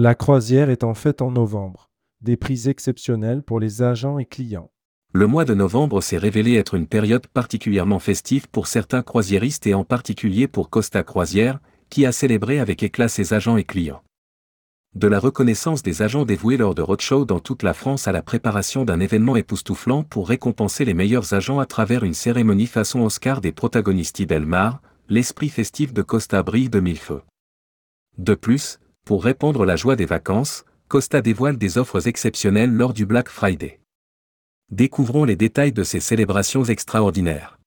La croisière est en fait en novembre. Des prix exceptionnels pour les agents et clients. Le mois de novembre s'est révélé être une période particulièrement festive pour certains croisiéristes et en particulier pour Costa Croisière, qui a célébré avec éclat ses agents et clients. De la reconnaissance des agents dévoués lors de roadshow dans toute la France à la préparation d'un événement époustouflant pour récompenser les meilleurs agents à travers une cérémonie façon Oscar des protagonistes Delmar, l'esprit festif de Costa brille de mille feux. De plus, pour répandre la joie des vacances, Costa dévoile des offres exceptionnelles lors du Black Friday. Découvrons les détails de ces célébrations extraordinaires.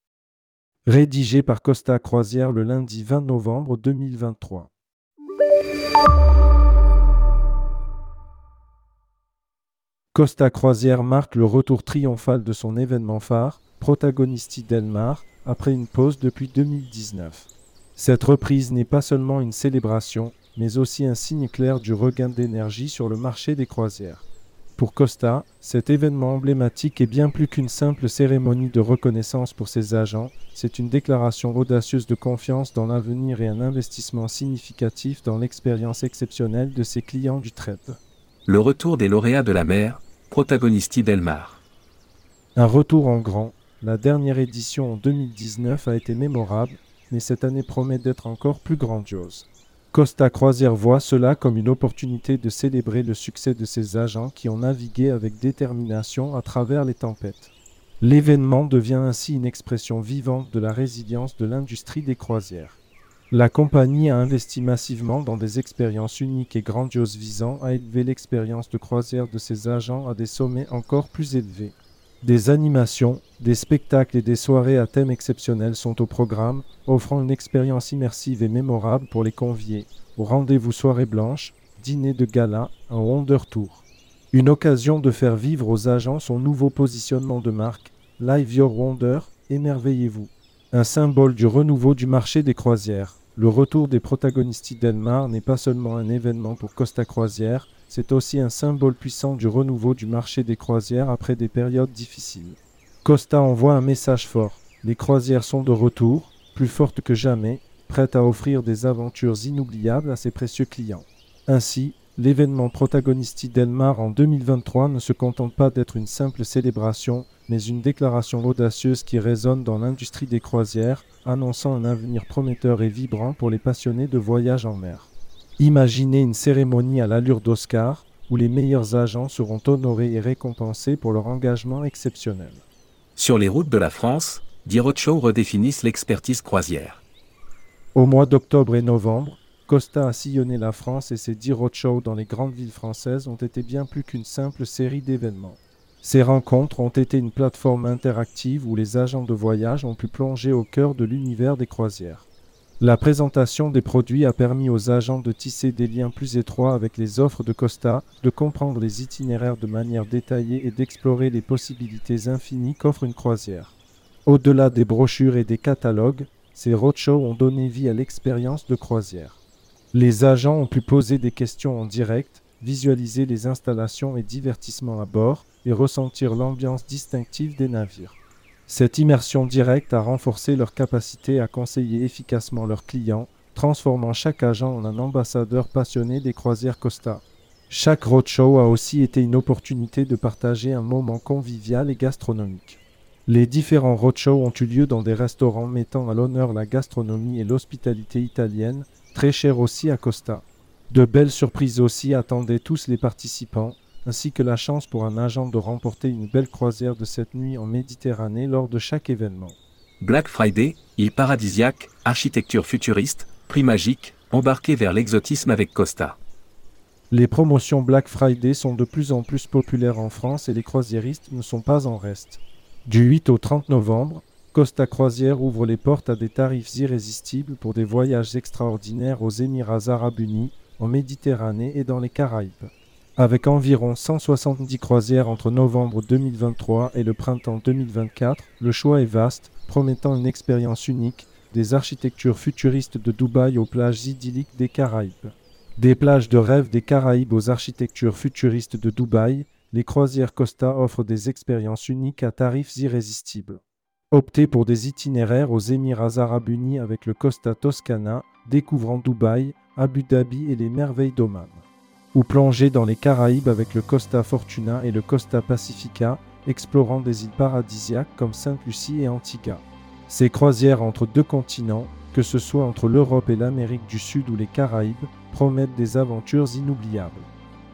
Rédigé par Costa Croisière le lundi 20 novembre 2023. Costa Croisière marque le retour triomphal de son événement phare, Protagonisti Delmar, après une pause depuis 2019. Cette reprise n'est pas seulement une célébration, mais aussi un signe clair du regain d'énergie sur le marché des croisières. Pour Costa, cet événement emblématique est bien plus qu'une simple cérémonie de reconnaissance pour ses agents, c'est une déclaration audacieuse de confiance dans l'avenir et un investissement significatif dans l'expérience exceptionnelle de ses clients du trade. Le retour des lauréats de la mer, protagonisti Delmar. Un retour en grand, la dernière édition en 2019 a été mémorable, mais cette année promet d'être encore plus grandiose. Costa Croisière voit cela comme une opportunité de célébrer le succès de ses agents qui ont navigué avec détermination à travers les tempêtes. L'événement devient ainsi une expression vivante de la résilience de l'industrie des croisières. La compagnie a investi massivement dans des expériences uniques et grandioses visant à élever l'expérience de croisière de ses agents à des sommets encore plus élevés. Des animations, des spectacles et des soirées à thème exceptionnels sont au programme, offrant une expérience immersive et mémorable pour les conviés, au rendez-vous soirée blanche, dîner de gala, un Wonder Tour. Une occasion de faire vivre aux agents son nouveau positionnement de marque, Live Your Wonder, émerveillez-vous. Un symbole du renouveau du marché des croisières. Le retour des protagonistes Delmar n'est pas seulement un événement pour Costa Croisière, c'est aussi un symbole puissant du renouveau du marché des croisières après des périodes difficiles. Costa envoie un message fort. Les croisières sont de retour, plus fortes que jamais, prêtes à offrir des aventures inoubliables à ses précieux clients. Ainsi, l'événement Protagonisti Delmar en 2023 ne se contente pas d'être une simple célébration, mais une déclaration audacieuse qui résonne dans l'industrie des croisières, annonçant un avenir prometteur et vibrant pour les passionnés de voyage en mer. Imaginez une cérémonie à l'allure d'Oscar où les meilleurs agents seront honorés et récompensés pour leur engagement exceptionnel. Sur les routes de la France, Dirocho redéfinissent l'expertise croisière. Au mois d'octobre et novembre, Costa a sillonné la France et ses dix roadshows dans les grandes villes françaises ont été bien plus qu'une simple série d'événements. Ces rencontres ont été une plateforme interactive où les agents de voyage ont pu plonger au cœur de l'univers des croisières. La présentation des produits a permis aux agents de tisser des liens plus étroits avec les offres de Costa, de comprendre les itinéraires de manière détaillée et d'explorer les possibilités infinies qu'offre une croisière. Au-delà des brochures et des catalogues, ces roadshows ont donné vie à l'expérience de croisière. Les agents ont pu poser des questions en direct, visualiser les installations et divertissements à bord et ressentir l'ambiance distinctive des navires. Cette immersion directe a renforcé leur capacité à conseiller efficacement leurs clients, transformant chaque agent en un ambassadeur passionné des croisières Costa. Chaque roadshow a aussi été une opportunité de partager un moment convivial et gastronomique. Les différents roadshows ont eu lieu dans des restaurants mettant à l'honneur la gastronomie et l'hospitalité italienne, très chères aussi à Costa. De belles surprises aussi attendaient tous les participants, ainsi que la chance pour un agent de remporter une belle croisière de cette nuit en Méditerranée lors de chaque événement. Black Friday, île paradisiaque, architecture futuriste, prix magique, embarqué vers l'exotisme avec Costa. Les promotions Black Friday sont de plus en plus populaires en France et les croisiéristes ne sont pas en reste. Du 8 au 30 novembre, Costa Croisière ouvre les portes à des tarifs irrésistibles pour des voyages extraordinaires aux Émirats arabes unis, en Méditerranée et dans les Caraïbes. Avec environ 170 croisières entre novembre 2023 et le printemps 2024, le choix est vaste, promettant une expérience unique, des architectures futuristes de Dubaï aux plages idylliques des Caraïbes. Des plages de rêve des Caraïbes aux architectures futuristes de Dubaï, les croisières Costa offrent des expériences uniques à tarifs irrésistibles. Optez pour des itinéraires aux Émirats arabes unis avec le Costa Toscana, découvrant Dubaï, Abu Dhabi et les merveilles d'Oman. Ou plonger dans les Caraïbes avec le Costa Fortuna et le Costa Pacifica, explorant des îles paradisiaques comme Sainte-Lucie et Antigua. Ces croisières entre deux continents, que ce soit entre l'Europe et l'Amérique du Sud ou les Caraïbes, promettent des aventures inoubliables.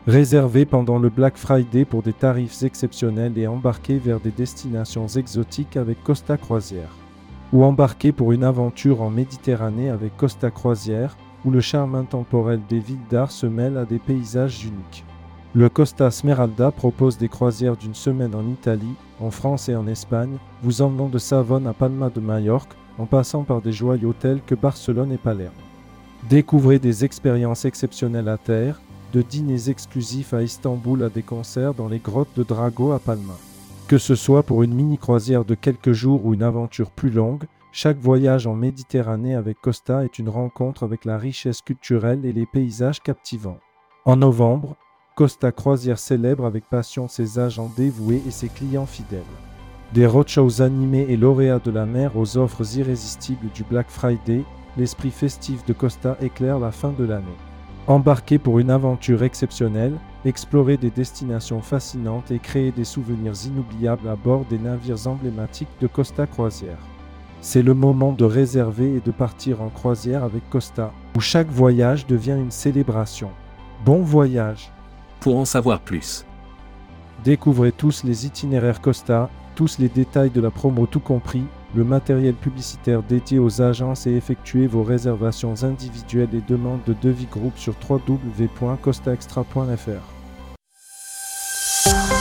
Réservées pendant le Black Friday pour des tarifs exceptionnels et embarquées vers des destinations exotiques avec Costa Croisière. Ou embarquées pour une aventure en Méditerranée avec Costa Croisière, où le charme intemporel des villes d'art se mêle à des paysages uniques. Le Costa Smeralda propose des croisières d'une semaine en Italie, en France et en Espagne, vous emmenant de Savone à Palma de Majorque, en passant par des joyaux tels que Barcelone et Palerme. Découvrez des expériences exceptionnelles à terre, de dîners exclusifs à Istanbul à des concerts dans les grottes de Drago à Palma. Que ce soit pour une mini-croisière de quelques jours ou une aventure plus longue, chaque voyage en Méditerranée avec Costa est une rencontre avec la richesse culturelle et les paysages captivants. En novembre, Costa Croisière célèbre avec passion ses agents dévoués et ses clients fidèles. Des roadshows animés et lauréats de la mer aux offres irrésistibles du Black Friday, l'esprit festif de Costa éclaire la fin de l'année. Embarquez pour une aventure exceptionnelle, explorer des destinations fascinantes et créer des souvenirs inoubliables à bord des navires emblématiques de Costa Croisière. C'est le moment de réserver et de partir en croisière avec Costa, où chaque voyage devient une célébration. Bon voyage Pour en savoir plus, Découvrez tous les itinéraires Costa, tous les détails de la promo tout compris, le matériel publicitaire dédié aux agences et effectuez vos réservations individuelles et demandes de devis groupe sur www.costaextra.fr.